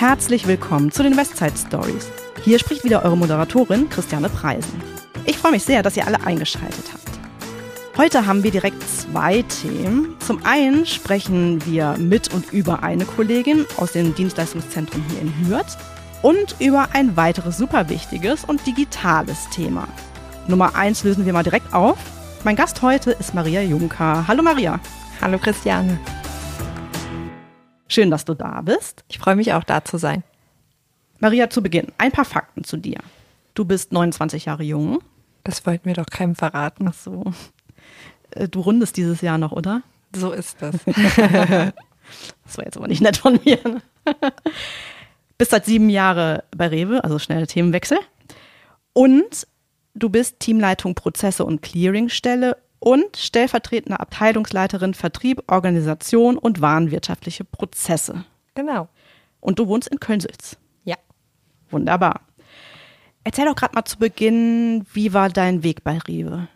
Herzlich willkommen zu den Westside Stories. Hier spricht wieder eure Moderatorin Christiane Preisen. Ich freue mich sehr, dass ihr alle eingeschaltet habt. Heute haben wir direkt zwei Themen. Zum einen sprechen wir mit und über eine Kollegin aus dem Dienstleistungszentrum hier in Hürth und über ein weiteres super wichtiges und digitales Thema. Nummer eins lösen wir mal direkt auf. Mein Gast heute ist Maria Juncker. Hallo Maria. Hallo Christiane. Schön, dass du da bist. Ich freue mich auch, da zu sein. Maria, zu Beginn ein paar Fakten zu dir. Du bist 29 Jahre jung. Das wollten wir doch keinem verraten. Ach so. Äh, du rundest dieses Jahr noch, oder? So ist das. das war jetzt aber nicht nett von mir. bist seit sieben Jahren bei Rewe, also schnell Themenwechsel. Und du bist Teamleitung Prozesse und Clearingstelle und stellvertretende Abteilungsleiterin Vertrieb, Organisation und warenwirtschaftliche Prozesse. Genau. Und du wohnst in Köln-Sülz. Ja. Wunderbar. Erzähl doch gerade mal zu Beginn, wie war dein Weg bei Rewe?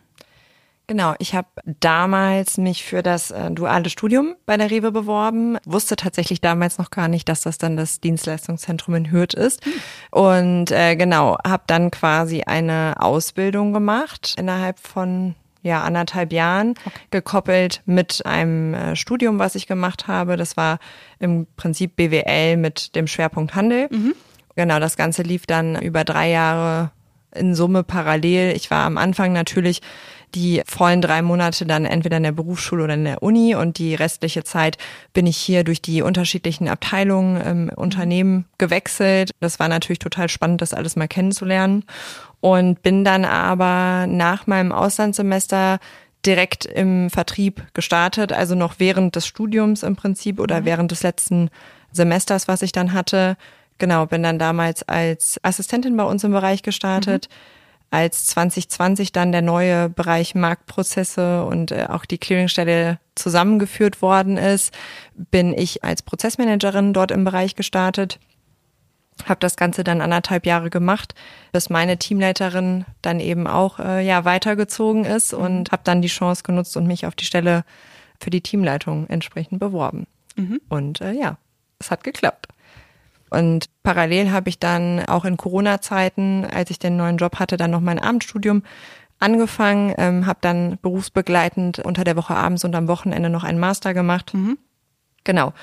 Genau, ich habe damals mich für das äh, duale Studium bei der Rewe beworben, wusste tatsächlich damals noch gar nicht, dass das dann das Dienstleistungszentrum in Hürth ist. Hm. Und äh, genau, habe dann quasi eine Ausbildung gemacht innerhalb von ja, anderthalb Jahren, okay. gekoppelt mit einem äh, Studium, was ich gemacht habe. Das war im Prinzip BWL mit dem Schwerpunkt Handel. Mhm. Genau, das Ganze lief dann über drei Jahre in Summe parallel. Ich war am Anfang natürlich die vollen drei Monate dann entweder in der Berufsschule oder in der Uni und die restliche Zeit bin ich hier durch die unterschiedlichen Abteilungen im Unternehmen gewechselt. Das war natürlich total spannend, das alles mal kennenzulernen und bin dann aber nach meinem Auslandssemester direkt im Vertrieb gestartet, also noch während des Studiums im Prinzip oder mhm. während des letzten Semesters, was ich dann hatte. Genau, bin dann damals als Assistentin bei uns im Bereich gestartet. Mhm. Als 2020 dann der neue Bereich Marktprozesse und äh, auch die Clearingstelle zusammengeführt worden ist, bin ich als Prozessmanagerin dort im Bereich gestartet habe das Ganze dann anderthalb Jahre gemacht, bis meine Teamleiterin dann eben auch äh, ja weitergezogen ist und habe dann die Chance genutzt und mich auf die Stelle für die Teamleitung entsprechend beworben. Mhm. Und äh, ja, es hat geklappt. Und parallel habe ich dann auch in Corona-Zeiten, als ich den neuen Job hatte, dann noch mein Abendstudium angefangen, ähm, habe dann berufsbegleitend unter der Woche abends und am Wochenende noch einen Master gemacht. Mhm. Genau.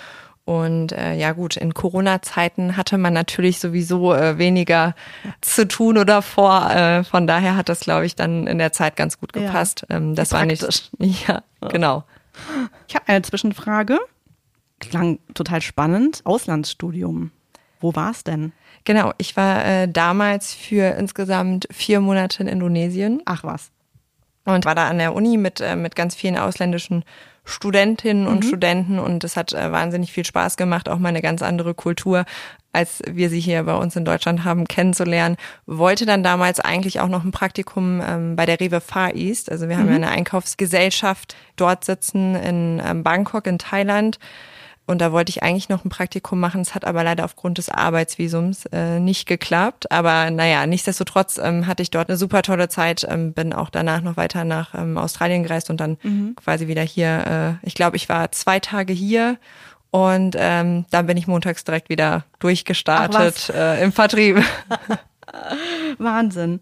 Und äh, ja gut, in Corona-Zeiten hatte man natürlich sowieso äh, weniger zu tun oder vor. Äh, von daher hat das, glaube ich, dann in der Zeit ganz gut gepasst. Ja, ähm, das war nicht. Ja, genau. Ich habe eine Zwischenfrage. Klang total spannend. Auslandsstudium. Wo war es denn? Genau, ich war äh, damals für insgesamt vier Monate in Indonesien. Ach was. Und war da an der Uni mit, äh, mit ganz vielen ausländischen Studentinnen und mhm. Studenten und es hat äh, wahnsinnig viel Spaß gemacht, auch mal eine ganz andere Kultur, als wir sie hier bei uns in Deutschland haben, kennenzulernen. Wollte dann damals eigentlich auch noch ein Praktikum ähm, bei der Rewe Far East. Also wir mhm. haben ja eine Einkaufsgesellschaft dort sitzen in ähm, Bangkok in Thailand und da wollte ich eigentlich noch ein Praktikum machen. Es hat aber leider aufgrund des Arbeitsvisums äh, nicht geklappt. Aber naja, nichtsdestotrotz ähm, hatte ich dort eine super tolle Zeit. Ähm, bin auch danach noch weiter nach ähm, Australien gereist und dann mhm. quasi wieder hier. Äh, ich glaube, ich war zwei Tage hier und ähm, dann bin ich montags direkt wieder durchgestartet äh, im Vertrieb. Wahnsinn.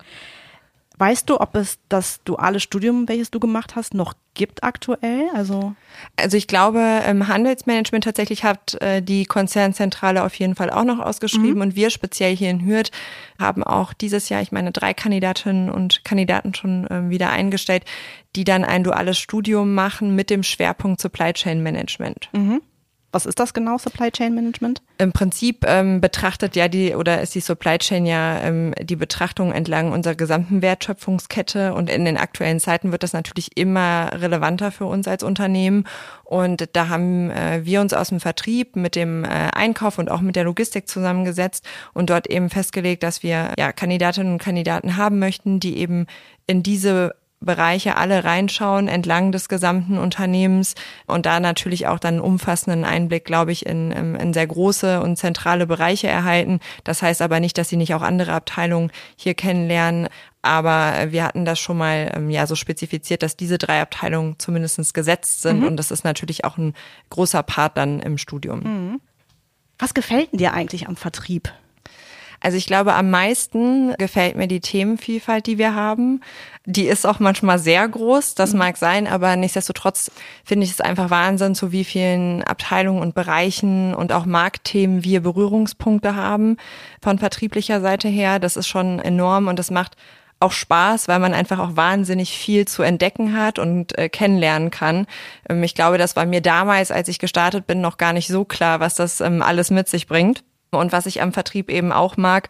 Weißt du, ob es das duale Studium, welches du gemacht hast, noch gibt aktuell? Also, also ich glaube, im Handelsmanagement tatsächlich hat äh, die Konzernzentrale auf jeden Fall auch noch ausgeschrieben mhm. und wir speziell hier in Hürth haben auch dieses Jahr, ich meine, drei Kandidatinnen und Kandidaten schon äh, wieder eingestellt, die dann ein duales Studium machen mit dem Schwerpunkt Supply Chain Management. Mhm. Was ist das genau, Supply Chain Management? Im Prinzip ähm, betrachtet ja die oder ist die Supply Chain ja ähm, die Betrachtung entlang unserer gesamten Wertschöpfungskette und in den aktuellen Zeiten wird das natürlich immer relevanter für uns als Unternehmen und da haben äh, wir uns aus dem Vertrieb mit dem äh, Einkauf und auch mit der Logistik zusammengesetzt und dort eben festgelegt, dass wir ja Kandidatinnen und Kandidaten haben möchten, die eben in diese Bereiche alle reinschauen entlang des gesamten Unternehmens und da natürlich auch dann einen umfassenden Einblick, glaube ich, in, in sehr große und zentrale Bereiche erhalten. Das heißt aber nicht, dass sie nicht auch andere Abteilungen hier kennenlernen. Aber wir hatten das schon mal ähm, ja so spezifiziert, dass diese drei Abteilungen zumindestens gesetzt sind. Mhm. Und das ist natürlich auch ein großer Part dann im Studium. Mhm. Was gefällt dir eigentlich am Vertrieb? Also ich glaube, am meisten gefällt mir die Themenvielfalt, die wir haben. Die ist auch manchmal sehr groß, das mhm. mag sein, aber nichtsdestotrotz finde ich es einfach Wahnsinn, zu wie vielen Abteilungen und Bereichen und auch Marktthemen wir Berührungspunkte haben von vertrieblicher Seite her. Das ist schon enorm und das macht auch Spaß, weil man einfach auch wahnsinnig viel zu entdecken hat und äh, kennenlernen kann. Ähm, ich glaube, das war mir damals, als ich gestartet bin, noch gar nicht so klar, was das ähm, alles mit sich bringt. Und was ich am Vertrieb eben auch mag,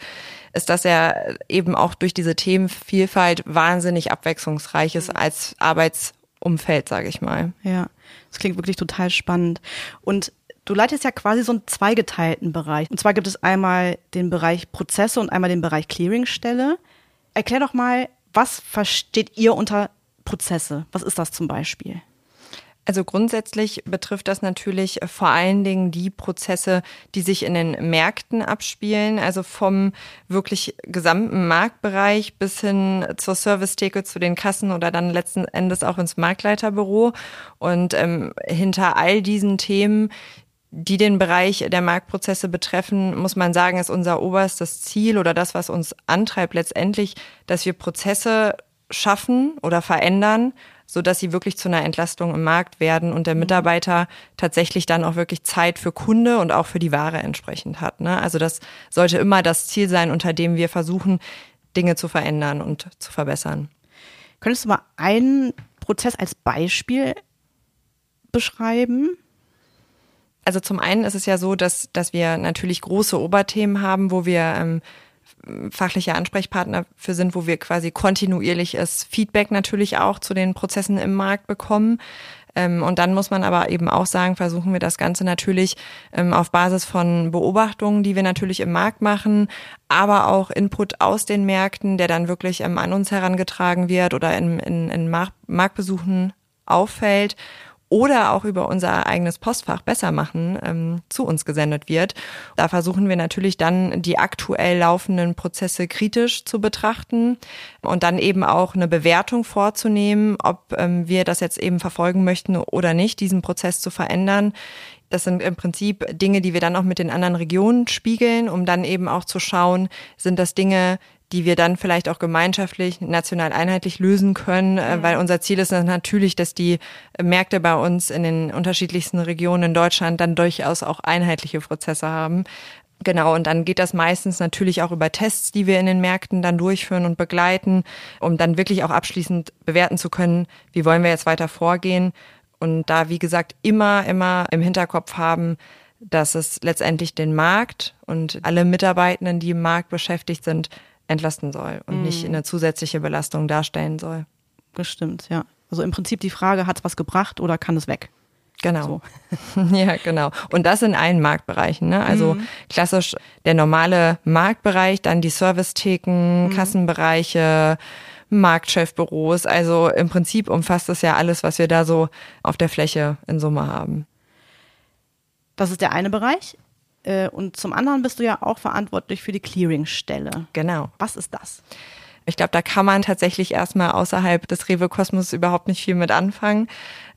ist, dass er eben auch durch diese Themenvielfalt wahnsinnig abwechslungsreich ist als Arbeitsumfeld, sage ich mal. Ja, das klingt wirklich total spannend. Und du leitest ja quasi so einen zweigeteilten Bereich. Und zwar gibt es einmal den Bereich Prozesse und einmal den Bereich Clearingstelle. Erklär doch mal, was versteht ihr unter Prozesse? Was ist das zum Beispiel? Also grundsätzlich betrifft das natürlich vor allen Dingen die Prozesse, die sich in den Märkten abspielen, also vom wirklich gesamten Marktbereich bis hin zur Servicetheke, zu den Kassen oder dann letzten Endes auch ins Marktleiterbüro. Und ähm, hinter all diesen Themen die den Bereich der Marktprozesse betreffen, muss man sagen, ist unser oberstes Ziel oder das, was uns antreibt letztendlich, dass wir Prozesse schaffen oder verändern, so dass sie wirklich zu einer Entlastung im Markt werden und der mhm. Mitarbeiter tatsächlich dann auch wirklich Zeit für Kunde und auch für die Ware entsprechend hat. Ne? Also das sollte immer das Ziel sein, unter dem wir versuchen, Dinge zu verändern und zu verbessern. Könntest du mal einen Prozess als Beispiel beschreiben? Also zum einen ist es ja so, dass, dass wir natürlich große Oberthemen haben, wo wir ähm, fachliche Ansprechpartner für sind, wo wir quasi kontinuierliches Feedback natürlich auch zu den Prozessen im Markt bekommen. Ähm, und dann muss man aber eben auch sagen, versuchen wir das Ganze natürlich ähm, auf Basis von Beobachtungen, die wir natürlich im Markt machen, aber auch Input aus den Märkten, der dann wirklich ähm, an uns herangetragen wird oder in, in, in Marktbesuchen auffällt oder auch über unser eigenes Postfach besser machen ähm, zu uns gesendet wird. Da versuchen wir natürlich dann die aktuell laufenden Prozesse kritisch zu betrachten und dann eben auch eine Bewertung vorzunehmen, ob ähm, wir das jetzt eben verfolgen möchten oder nicht, diesen Prozess zu verändern. Das sind im Prinzip Dinge, die wir dann auch mit den anderen Regionen spiegeln, um dann eben auch zu schauen, sind das Dinge, die wir dann vielleicht auch gemeinschaftlich, national einheitlich lösen können, mhm. weil unser Ziel ist natürlich, dass die Märkte bei uns in den unterschiedlichsten Regionen in Deutschland dann durchaus auch einheitliche Prozesse haben. Genau, und dann geht das meistens natürlich auch über Tests, die wir in den Märkten dann durchführen und begleiten, um dann wirklich auch abschließend bewerten zu können, wie wollen wir jetzt weiter vorgehen. Und da, wie gesagt, immer, immer im Hinterkopf haben, dass es letztendlich den Markt und alle Mitarbeitenden, die im Markt beschäftigt sind, entlasten soll und mhm. nicht eine zusätzliche Belastung darstellen soll. Bestimmt, ja. Also im Prinzip die Frage, hat es was gebracht oder kann es weg? Genau. So. ja, genau. Und das in allen Marktbereichen. Ne? Also mhm. klassisch der normale Marktbereich, dann die Servicetheken, mhm. Kassenbereiche, Marktchefbüros. Also im Prinzip umfasst das ja alles, was wir da so auf der Fläche in Summe haben. Das ist der eine Bereich. Äh, und zum anderen bist du ja auch verantwortlich für die Clearingstelle. Genau. Was ist das? Ich glaube, da kann man tatsächlich erstmal außerhalb des Rewe-Kosmos überhaupt nicht viel mit anfangen.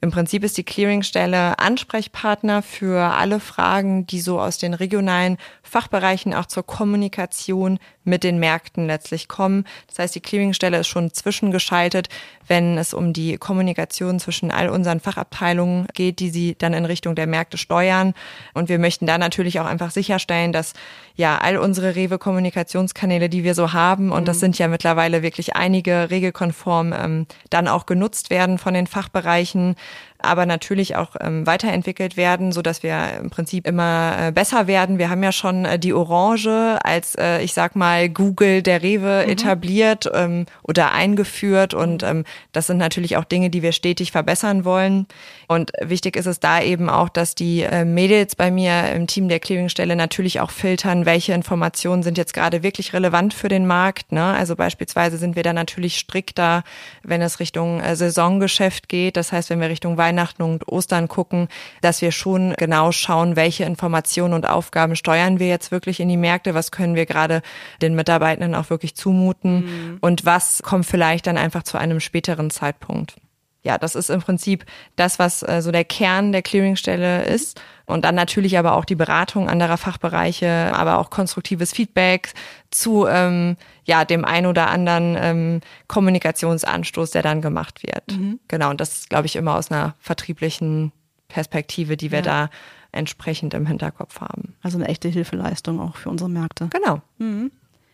Im Prinzip ist die Clearingstelle Ansprechpartner für alle Fragen, die so aus den regionalen Fachbereichen auch zur Kommunikation mit den Märkten letztlich kommen. Das heißt, die Clearingstelle ist schon zwischengeschaltet, wenn es um die Kommunikation zwischen all unseren Fachabteilungen geht, die sie dann in Richtung der Märkte steuern. Und wir möchten da natürlich auch einfach sicherstellen, dass ja all unsere Rewe-Kommunikationskanäle, die wir so haben, und das mhm. sind ja mittlerweile wirklich einige regelkonform, ähm, dann auch genutzt werden von den Fachbereichen aber natürlich auch ähm, weiterentwickelt werden, so dass wir im Prinzip immer äh, besser werden. Wir haben ja schon äh, die Orange als, äh, ich sag mal, Google der Rewe mhm. etabliert ähm, oder eingeführt und ähm, das sind natürlich auch Dinge, die wir stetig verbessern wollen. Und wichtig ist es da eben auch, dass die äh, Mädels bei mir im Team der Clearingstelle natürlich auch filtern, welche Informationen sind jetzt gerade wirklich relevant für den Markt. Ne? Also beispielsweise sind wir da natürlich strikter, wenn es Richtung äh, Saisongeschäft geht. Das heißt, wenn wir Richtung Weihnachten Weihnachten und Ostern gucken, dass wir schon genau schauen, welche Informationen und Aufgaben steuern wir jetzt wirklich in die Märkte, was können wir gerade den Mitarbeitenden auch wirklich zumuten mhm. und was kommt vielleicht dann einfach zu einem späteren Zeitpunkt. Ja, das ist im Prinzip das, was äh, so der Kern der Clearingstelle ist. Und dann natürlich aber auch die Beratung anderer Fachbereiche, aber auch konstruktives Feedback zu ähm, ja dem ein oder anderen ähm, Kommunikationsanstoß, der dann gemacht wird. Mhm. Genau, und das ist, glaube ich, immer aus einer vertrieblichen Perspektive, die wir ja. da entsprechend im Hinterkopf haben. Also eine echte Hilfeleistung auch für unsere Märkte. Genau. Mhm.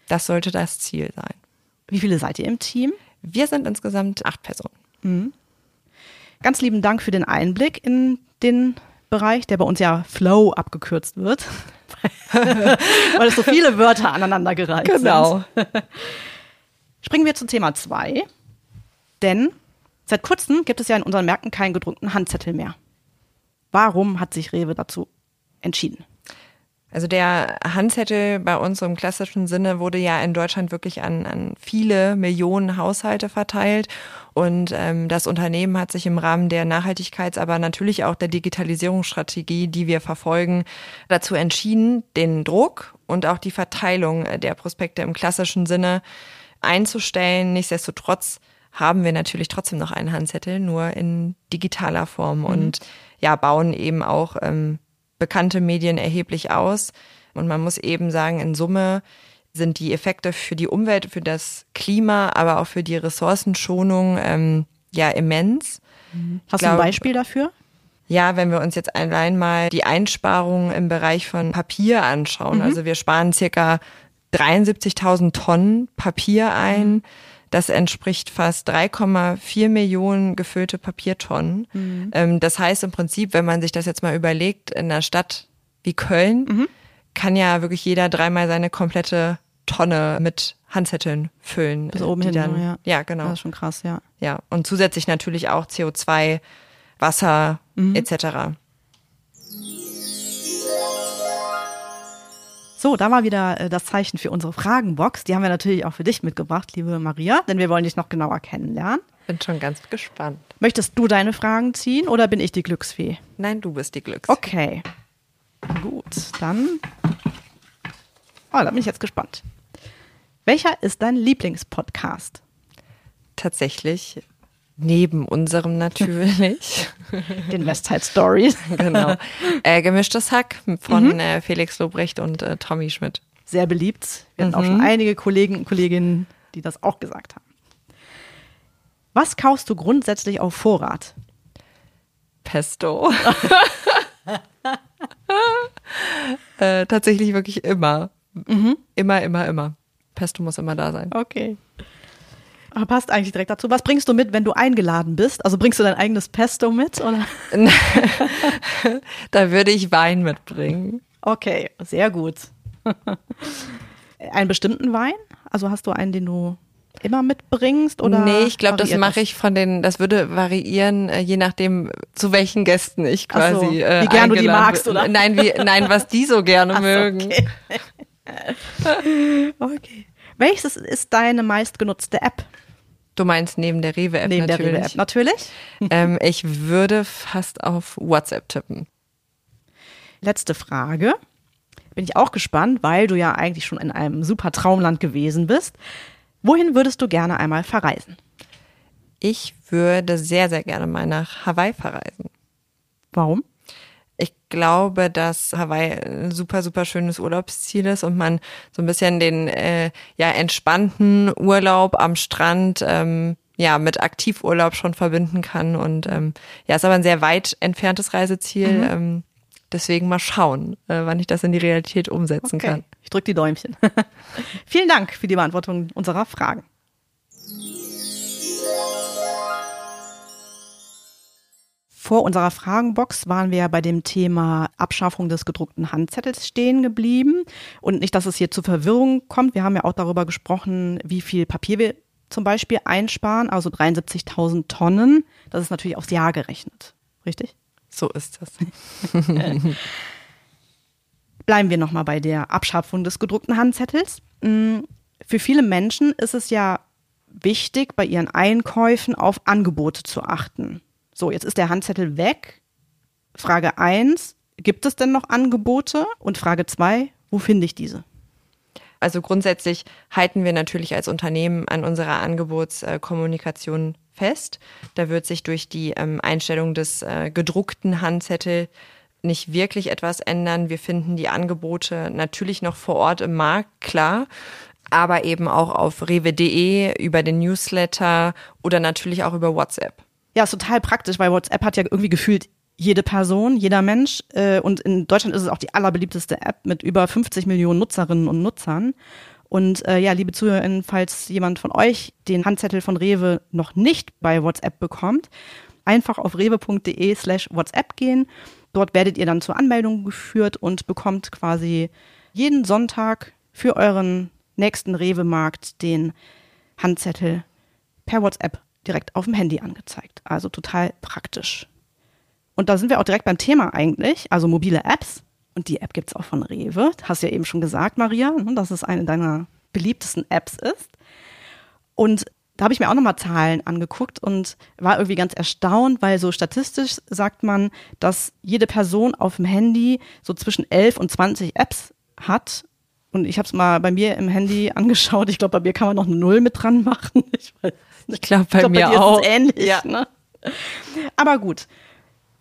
Das sollte das Ziel sein. Wie viele seid ihr im Team? Wir sind insgesamt acht Personen. Mhm. Ganz lieben Dank für den Einblick in den Bereich, der bei uns ja Flow abgekürzt wird, weil es so viele Wörter aneinandergereiht genau. sind. Genau. Springen wir zum Thema zwei, denn seit kurzem gibt es ja in unseren Märkten keinen gedruckten Handzettel mehr. Warum hat sich Rewe dazu entschieden? Also der Handzettel bei uns im klassischen Sinne wurde ja in Deutschland wirklich an, an viele Millionen Haushalte verteilt. Und ähm, das Unternehmen hat sich im Rahmen der Nachhaltigkeits-, aber natürlich auch der Digitalisierungsstrategie, die wir verfolgen, dazu entschieden, den Druck und auch die Verteilung der Prospekte im klassischen Sinne einzustellen. Nichtsdestotrotz haben wir natürlich trotzdem noch einen Handzettel, nur in digitaler Form mhm. und ja, bauen eben auch ähm, bekannte Medien erheblich aus. Und man muss eben sagen, in Summe sind die Effekte für die Umwelt, für das Klima, aber auch für die Ressourcenschonung ähm, ja immens. Mhm. Hast glaub, du ein Beispiel dafür? Ja, wenn wir uns jetzt allein mal die Einsparungen im Bereich von Papier anschauen. Mhm. Also wir sparen circa 73.000 Tonnen Papier ein. Mhm. Das entspricht fast 3,4 Millionen gefüllte Papiertonnen. Mhm. Ähm, das heißt im Prinzip, wenn man sich das jetzt mal überlegt, in einer Stadt wie Köln mhm. Kann ja wirklich jeder dreimal seine komplette Tonne mit Handzetteln füllen. Bis oben hin, dann, ja. Ja, genau. Das ist schon krass, ja. Ja, und zusätzlich natürlich auch CO2, Wasser mhm. etc. So, da war wieder äh, das Zeichen für unsere Fragenbox. Die haben wir natürlich auch für dich mitgebracht, liebe Maria, denn wir wollen dich noch genauer kennenlernen. Bin schon ganz gespannt. Möchtest du deine Fragen ziehen oder bin ich die Glücksfee? Nein, du bist die Glücksfee. Okay. Gut, dann. Oh, da bin ich jetzt gespannt. Welcher ist dein Lieblingspodcast? Tatsächlich Neben unserem natürlich. Den Westside Stories. genau. Äh, gemischtes Hack von mhm. äh, Felix Lobrecht und äh, Tommy Schmidt. Sehr beliebt. Wir mhm. hatten auch schon mhm. einige Kollegen und Kolleginnen, die das auch gesagt haben. Was kaufst du grundsätzlich auf Vorrat? Pesto. äh, tatsächlich wirklich immer. Mhm. Immer, immer, immer. Pesto muss immer da sein. Okay. Aber passt eigentlich direkt dazu. Was bringst du mit, wenn du eingeladen bist? Also bringst du dein eigenes Pesto mit? Oder? da würde ich Wein mitbringen. Okay, sehr gut. einen bestimmten Wein? Also hast du einen, den du immer mitbringst oder Nee, ich glaube, das mache ich von den das würde variieren äh, je nachdem zu welchen Gästen ich quasi so, äh, wie gern du die magst oder nein, wie nein, was die so gerne Ach, mögen. Okay. okay. Welches ist deine meistgenutzte App? Du meinst neben der Rewe-App natürlich? Neben der Rewe-App natürlich. ähm, ich würde fast auf WhatsApp tippen. Letzte Frage. Bin ich auch gespannt, weil du ja eigentlich schon in einem super Traumland gewesen bist. Wohin würdest du gerne einmal verreisen? Ich würde sehr, sehr gerne mal nach Hawaii verreisen. Warum? Ich glaube, dass Hawaii ein super, super schönes Urlaubsziel ist und man so ein bisschen den äh, ja entspannten Urlaub am Strand ähm, ja mit Aktivurlaub schon verbinden kann. Und ähm, ja, ist aber ein sehr weit entferntes Reiseziel. Mhm. Ähm, deswegen mal schauen, äh, wann ich das in die Realität umsetzen okay. kann. Ich drücke die Däumchen. Vielen Dank für die Beantwortung unserer Fragen. Vor unserer Fragenbox waren wir ja bei dem Thema Abschaffung des gedruckten Handzettels stehen geblieben. Und nicht, dass es hier zu Verwirrung kommt. Wir haben ja auch darüber gesprochen, wie viel Papier wir zum Beispiel einsparen, also 73.000 Tonnen. Das ist natürlich aufs Jahr gerechnet. Richtig? So ist das. Bleiben wir nochmal bei der Abschaffung des gedruckten Handzettels. Mm, für viele Menschen ist es ja wichtig, bei ihren Einkäufen auf Angebote zu achten. So, jetzt ist der Handzettel weg. Frage eins: gibt es denn noch Angebote? Und Frage zwei: wo finde ich diese? Also grundsätzlich halten wir natürlich als Unternehmen an unserer Angebotskommunikation fest. Da wird sich durch die ähm, Einstellung des äh, gedruckten Handzettel nicht wirklich etwas ändern. Wir finden die Angebote natürlich noch vor Ort im Markt, klar, aber eben auch auf rewe.de, über den Newsletter oder natürlich auch über WhatsApp. Ja, ist total praktisch, weil WhatsApp hat ja irgendwie gefühlt jede Person, jeder Mensch. Äh, und in Deutschland ist es auch die allerbeliebteste App mit über 50 Millionen Nutzerinnen und Nutzern. Und äh, ja, liebe ZuhörerInnen, falls jemand von euch den Handzettel von Rewe noch nicht bei WhatsApp bekommt, einfach auf rewe.de slash WhatsApp gehen. Dort werdet ihr dann zur Anmeldung geführt und bekommt quasi jeden Sonntag für euren nächsten Rewe-Markt den Handzettel per WhatsApp direkt auf dem Handy angezeigt. Also total praktisch. Und da sind wir auch direkt beim Thema eigentlich, also mobile Apps. Und die App gibt es auch von Rewe. Hast du ja eben schon gesagt, Maria, ne, dass es eine deiner beliebtesten Apps ist. Und da habe ich mir auch nochmal Zahlen angeguckt und war irgendwie ganz erstaunt, weil so statistisch sagt man, dass jede Person auf dem Handy so zwischen 11 und 20 Apps hat. Und ich habe es mal bei mir im Handy angeschaut. Ich glaube, bei mir kann man noch eine Null mit dran machen. Ich, ich glaube, bei, glaub, bei mir auch. ähnlich. Ja. Ne? Aber gut.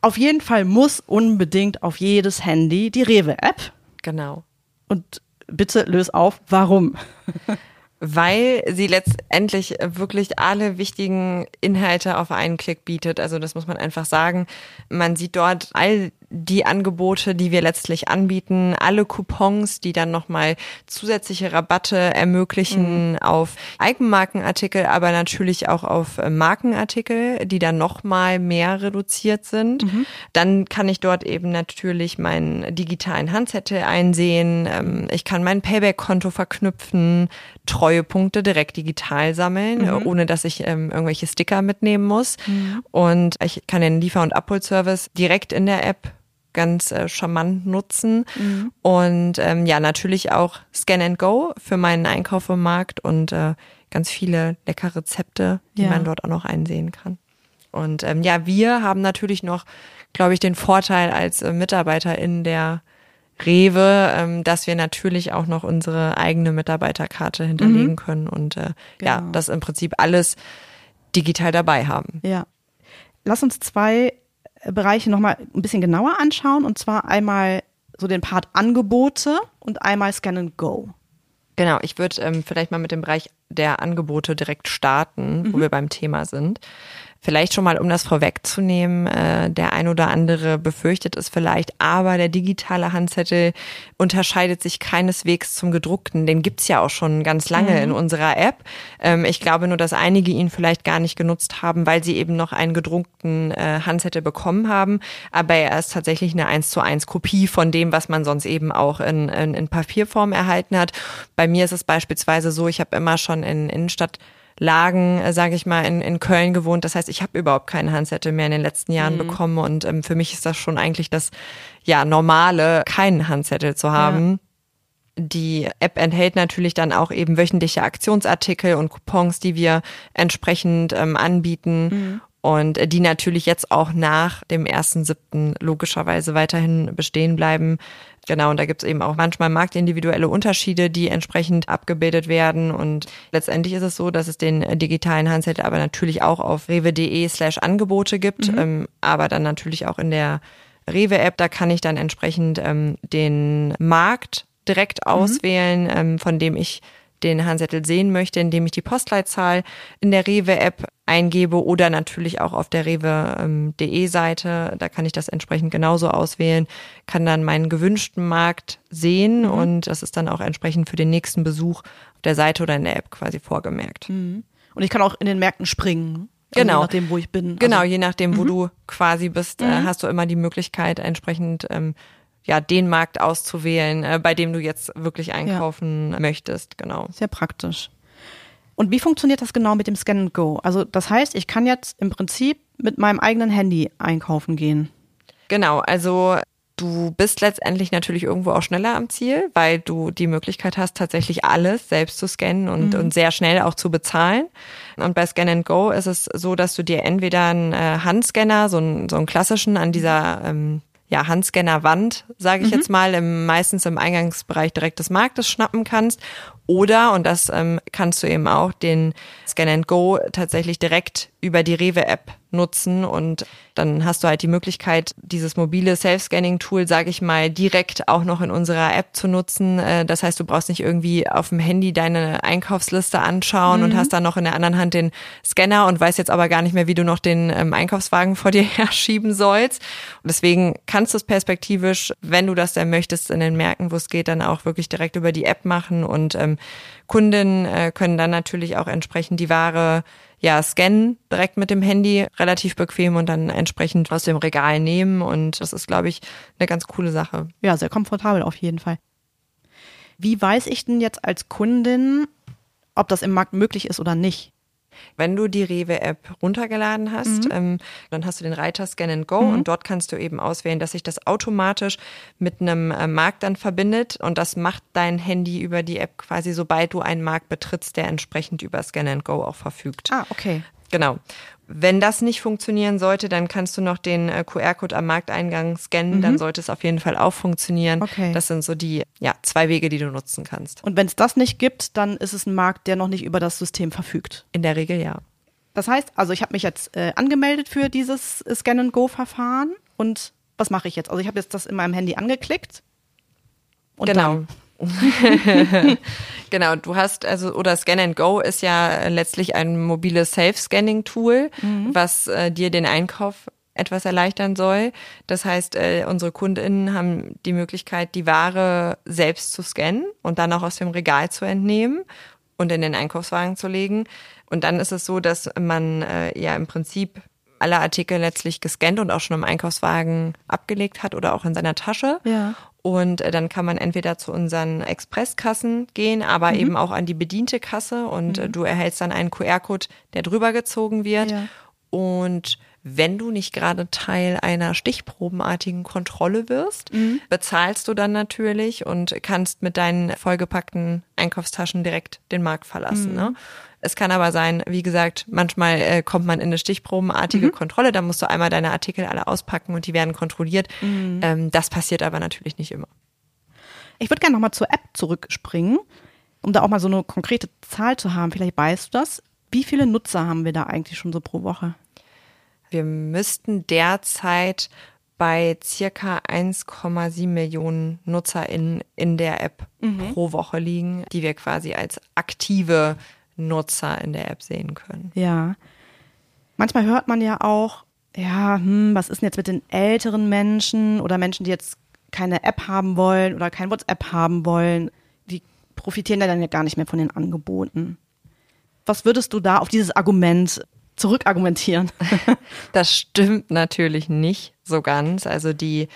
Auf jeden Fall muss unbedingt auf jedes Handy die Rewe-App. Genau. Und bitte löse auf, warum? weil sie letztendlich wirklich alle wichtigen Inhalte auf einen Klick bietet. Also das muss man einfach sagen. Man sieht dort all die Angebote, die wir letztlich anbieten, alle Coupons, die dann nochmal zusätzliche Rabatte ermöglichen mhm. auf Eigenmarkenartikel, aber natürlich auch auf äh, Markenartikel, die dann nochmal mehr reduziert sind. Mhm. Dann kann ich dort eben natürlich meinen digitalen Handzettel einsehen. Ähm, ich kann mein Payback-Konto verknüpfen, Treuepunkte direkt digital sammeln, mhm. ohne dass ich ähm, irgendwelche Sticker mitnehmen muss. Mhm. Und ich kann den Liefer- und Abholservice direkt in der App ganz äh, charmant nutzen. Mhm. Und ähm, ja, natürlich auch Scan and Go für meinen Einkauf im Markt und äh, ganz viele leckere Rezepte, die ja. man dort auch noch einsehen kann. Und ähm, ja, wir haben natürlich noch, glaube ich, den Vorteil als äh, Mitarbeiter in der Rewe, ähm, dass wir natürlich auch noch unsere eigene Mitarbeiterkarte hinterlegen mhm. können und äh, genau. ja, das im Prinzip alles digital dabei haben. Ja. Lass uns zwei Bereiche nochmal ein bisschen genauer anschauen. Und zwar einmal so den Part Angebote und einmal Scan and Go. Genau, ich würde ähm, vielleicht mal mit dem Bereich der Angebote direkt starten, mhm. wo wir beim Thema sind. Vielleicht schon mal, um das vorwegzunehmen, äh, der ein oder andere befürchtet es vielleicht, aber der digitale Handzettel unterscheidet sich keineswegs zum gedruckten. Den gibt's ja auch schon ganz lange mhm. in unserer App. Ähm, ich glaube nur, dass einige ihn vielleicht gar nicht genutzt haben, weil sie eben noch einen gedruckten äh, Handzettel bekommen haben. Aber er ist tatsächlich eine 1 zu 1 Kopie von dem, was man sonst eben auch in, in, in Papierform erhalten hat. Bei mir ist es beispielsweise so, ich habe immer schon in Innenstadt Lagen, äh, sage ich mal, in, in Köln gewohnt. Das heißt, ich habe überhaupt keine Handzettel mehr in den letzten Jahren mhm. bekommen und ähm, für mich ist das schon eigentlich das ja normale, keinen Handzettel zu haben. Ja. Die App enthält natürlich dann auch eben wöchentliche Aktionsartikel und Coupons, die wir entsprechend ähm, anbieten. Mhm und die natürlich jetzt auch nach dem ersten siebten logischerweise weiterhin bestehen bleiben. Genau, und da gibt es eben auch manchmal marktindividuelle Unterschiede, die entsprechend abgebildet werden. Und letztendlich ist es so, dass es den digitalen Handzettel aber natürlich auch auf rewe.de slash Angebote gibt, mhm. ähm, aber dann natürlich auch in der Rewe-App, da kann ich dann entsprechend ähm, den Markt direkt mhm. auswählen, ähm, von dem ich den Handzettel sehen möchte, indem ich die Postleitzahl in der Rewe-App eingebe oder natürlich auch auf der rewe.de Seite. Da kann ich das entsprechend genauso auswählen, kann dann meinen gewünschten Markt sehen mhm. und das ist dann auch entsprechend für den nächsten Besuch auf der Seite oder in der App quasi vorgemerkt. Mhm. Und ich kann auch in den Märkten springen. Also genau. Je nachdem, wo ich bin. Genau, also, je nachdem, wo mhm. du quasi bist, äh, mhm. hast du immer die Möglichkeit, entsprechend ähm, ja, den Markt auszuwählen, äh, bei dem du jetzt wirklich einkaufen ja. möchtest. Genau. Sehr praktisch. Und wie funktioniert das genau mit dem Scan and Go? Also das heißt, ich kann jetzt im Prinzip mit meinem eigenen Handy einkaufen gehen. Genau, also du bist letztendlich natürlich irgendwo auch schneller am Ziel, weil du die Möglichkeit hast, tatsächlich alles selbst zu scannen und, mhm. und sehr schnell auch zu bezahlen. Und bei Scan and Go ist es so, dass du dir entweder einen äh, Handscanner, so einen, so einen klassischen an dieser ähm, ja, Handscanner-Wand, sage ich mhm. jetzt mal, im, meistens im Eingangsbereich direkt des Marktes schnappen kannst. Oder, und das ähm, kannst du eben auch, den Scan and Go tatsächlich direkt über die Rewe-App nutzen und dann hast du halt die Möglichkeit, dieses mobile Self-Scanning-Tool, sage ich mal, direkt auch noch in unserer App zu nutzen. Äh, das heißt, du brauchst nicht irgendwie auf dem Handy deine Einkaufsliste anschauen mhm. und hast dann noch in der anderen Hand den Scanner und weißt jetzt aber gar nicht mehr, wie du noch den ähm, Einkaufswagen vor dir herschieben sollst. Und deswegen kannst du es perspektivisch, wenn du das denn möchtest, in den Märkten, wo es geht, dann auch wirklich direkt über die App machen und ähm, Kunden äh, können dann natürlich auch entsprechend die Ware ja scannen direkt mit dem Handy, relativ bequem und dann entsprechend aus dem Regal nehmen. Und das ist, glaube ich, eine ganz coole Sache. Ja, sehr komfortabel auf jeden Fall. Wie weiß ich denn jetzt als Kundin, ob das im Markt möglich ist oder nicht? Wenn du die Rewe-App runtergeladen hast, mhm. ähm, dann hast du den Reiter Scan and Go mhm. und dort kannst du eben auswählen, dass sich das automatisch mit einem äh, Markt dann verbindet und das macht dein Handy über die App quasi, sobald du einen Markt betrittst, der entsprechend über Scan and Go auch verfügt. Ah, okay. Genau. Wenn das nicht funktionieren sollte, dann kannst du noch den äh, QR-Code am Markteingang scannen, mhm. dann sollte es auf jeden Fall auch funktionieren. Okay. Das sind so die ja, zwei Wege, die du nutzen kannst. Und wenn es das nicht gibt, dann ist es ein Markt, der noch nicht über das System verfügt. In der Regel ja. Das heißt, also ich habe mich jetzt äh, angemeldet für dieses Scan-and-Go-Verfahren und was mache ich jetzt? Also ich habe jetzt das in meinem Handy angeklickt. genau. Dann genau, du hast also oder Scan and Go ist ja letztlich ein mobiles Self-Scanning-Tool, mhm. was äh, dir den Einkauf etwas erleichtern soll. Das heißt, äh, unsere KundInnen haben die Möglichkeit, die Ware selbst zu scannen und dann auch aus dem Regal zu entnehmen und in den Einkaufswagen zu legen. Und dann ist es so, dass man äh, ja im Prinzip alle Artikel letztlich gescannt und auch schon im Einkaufswagen abgelegt hat oder auch in seiner Tasche. Ja. Und äh, dann kann man entweder zu unseren Expresskassen gehen, aber mhm. eben auch an die bediente Kasse und äh, mhm. du erhältst dann einen QR-Code, der drüber gezogen wird. Ja. Und wenn du nicht gerade Teil einer stichprobenartigen Kontrolle wirst, mhm. bezahlst du dann natürlich und kannst mit deinen vollgepackten Einkaufstaschen direkt den Markt verlassen. Mhm. Ne? Es kann aber sein, wie gesagt, manchmal äh, kommt man in eine stichprobenartige mhm. Kontrolle, da musst du einmal deine Artikel alle auspacken und die werden kontrolliert. Mhm. Ähm, das passiert aber natürlich nicht immer. Ich würde gerne nochmal zur App zurückspringen, um da auch mal so eine konkrete Zahl zu haben. Vielleicht weißt du das. Wie viele Nutzer haben wir da eigentlich schon so pro Woche? Wir müssten derzeit bei circa 1,7 Millionen NutzerInnen in der App mhm. pro Woche liegen, die wir quasi als aktive Nutzer in der App sehen können. Ja. Manchmal hört man ja auch, ja, hm, was ist denn jetzt mit den älteren Menschen oder Menschen, die jetzt keine App haben wollen oder kein WhatsApp haben wollen, die profitieren dann ja gar nicht mehr von den Angeboten. Was würdest du da auf dieses Argument zurückargumentieren? das stimmt natürlich nicht so ganz. Also die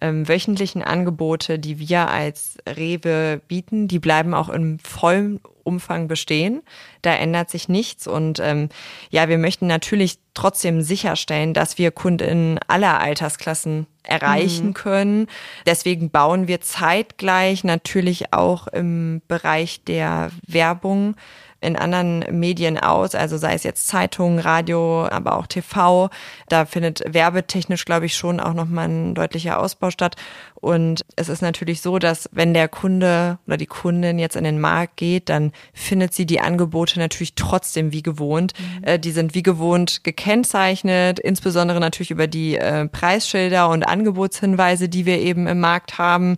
ähm, wöchentlichen Angebote, die wir als Rewe bieten, die bleiben auch im vollen Umfang bestehen. Da ändert sich nichts. Und ähm, ja, wir möchten natürlich trotzdem sicherstellen, dass wir Kunden aller Altersklassen erreichen mhm. können. Deswegen bauen wir zeitgleich natürlich auch im Bereich der Werbung in anderen Medien aus, also sei es jetzt Zeitung, Radio, aber auch TV. Da findet werbetechnisch, glaube ich, schon auch nochmal ein deutlicher Ausbau statt. Und es ist natürlich so, dass wenn der Kunde oder die Kundin jetzt in den Markt geht, dann findet sie die Angebote natürlich trotzdem wie gewohnt. Mhm. Äh, die sind wie gewohnt gekennzeichnet, insbesondere natürlich über die äh, Preisschilder und Angebotshinweise, die wir eben im Markt haben.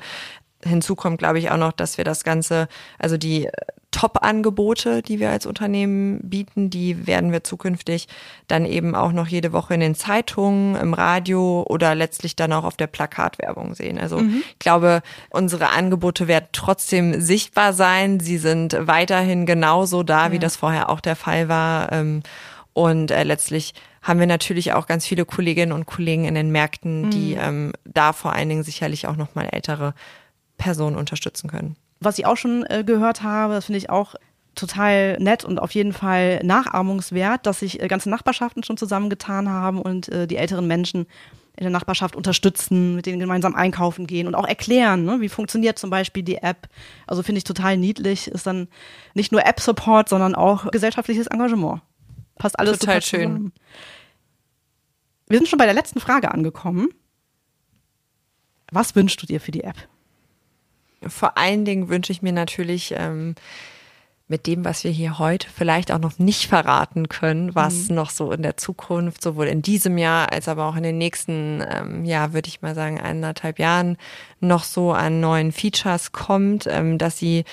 Hinzu kommt, glaube ich, auch noch, dass wir das Ganze, also die Top-Angebote, die wir als Unternehmen bieten, die werden wir zukünftig dann eben auch noch jede Woche in den Zeitungen, im Radio oder letztlich dann auch auf der Plakatwerbung sehen. Also mhm. ich glaube, unsere Angebote werden trotzdem sichtbar sein. Sie sind weiterhin genauso da, ja. wie das vorher auch der Fall war. Ähm, und äh, letztlich haben wir natürlich auch ganz viele Kolleginnen und Kollegen in den Märkten, die mhm. ähm, da vor allen Dingen sicherlich auch nochmal ältere Personen unterstützen können. Was ich auch schon äh, gehört habe, das finde ich auch total nett und auf jeden Fall nachahmungswert, dass sich äh, ganze Nachbarschaften schon zusammengetan haben und äh, die älteren Menschen in der Nachbarschaft unterstützen, mit denen gemeinsam einkaufen gehen und auch erklären, ne, wie funktioniert zum Beispiel die App. Also finde ich total niedlich, ist dann nicht nur App-Support, sondern auch gesellschaftliches Engagement. Passt alles total schön. Wir sind schon bei der letzten Frage angekommen. Was wünschst du dir für die App? Vor allen Dingen wünsche ich mir natürlich, ähm, mit dem, was wir hier heute vielleicht auch noch nicht verraten können, was mhm. noch so in der Zukunft, sowohl in diesem Jahr als aber auch in den nächsten, ähm, ja, würde ich mal sagen, eineinhalb Jahren noch so an neuen Features kommt, ähm, dass sie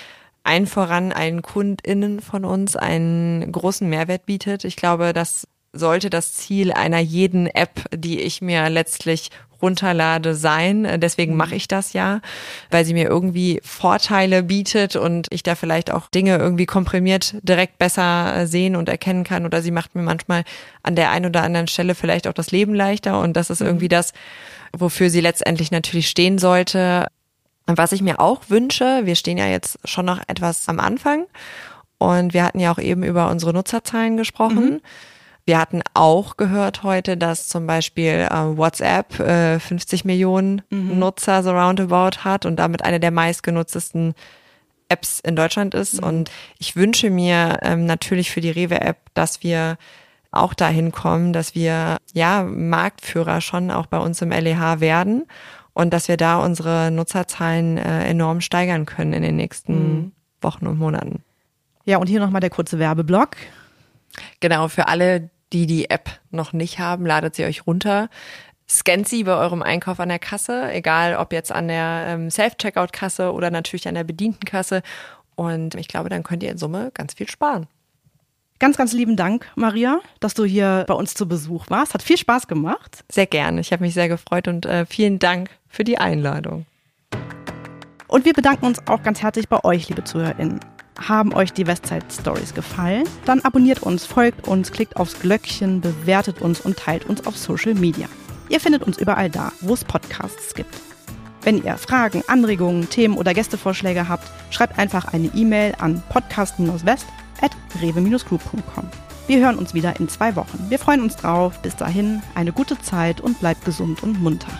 ein voran allen KundInnen von uns einen großen Mehrwert bietet. Ich glaube, das sollte das Ziel einer jeden App, die ich mir letztlich runterlade, sein. Deswegen mhm. mache ich das ja, weil sie mir irgendwie Vorteile bietet und ich da vielleicht auch Dinge irgendwie komprimiert direkt besser sehen und erkennen kann. Oder sie macht mir manchmal an der einen oder anderen Stelle vielleicht auch das Leben leichter. Und das ist mhm. irgendwie das, wofür sie letztendlich natürlich stehen sollte. Und was ich mir auch wünsche, wir stehen ja jetzt schon noch etwas am Anfang und wir hatten ja auch eben über unsere Nutzerzahlen gesprochen. Mhm. Wir hatten auch gehört heute, dass zum Beispiel äh, WhatsApp äh, 50 Millionen mhm. Nutzer so roundabout hat und damit eine der meistgenutztesten Apps in Deutschland ist. Mhm. Und ich wünsche mir ähm, natürlich für die Rewe-App, dass wir auch dahin kommen, dass wir ja Marktführer schon auch bei uns im LEH werden und dass wir da unsere Nutzerzahlen äh, enorm steigern können in den nächsten mhm. Wochen und Monaten. Ja, und hier nochmal der kurze Werbeblock. Genau, für alle, die die App noch nicht haben, ladet sie euch runter. Scannt sie bei eurem Einkauf an der Kasse, egal ob jetzt an der ähm, Self-Checkout-Kasse oder natürlich an der bedienten Kasse. Und ich glaube, dann könnt ihr in Summe ganz viel sparen. Ganz, ganz lieben Dank, Maria, dass du hier bei uns zu Besuch warst. Hat viel Spaß gemacht. Sehr gerne. Ich habe mich sehr gefreut und äh, vielen Dank für die Einladung. Und wir bedanken uns auch ganz herzlich bei euch, liebe ZuhörerInnen. Haben euch die Westside Stories gefallen? Dann abonniert uns, folgt uns, klickt aufs Glöckchen, bewertet uns und teilt uns auf Social Media. Ihr findet uns überall da, wo es Podcasts gibt. Wenn ihr Fragen, Anregungen, Themen oder Gästevorschläge habt, schreibt einfach eine E-Mail an podcast-west.rewe-group.com. Wir hören uns wieder in zwei Wochen. Wir freuen uns drauf. Bis dahin eine gute Zeit und bleibt gesund und munter.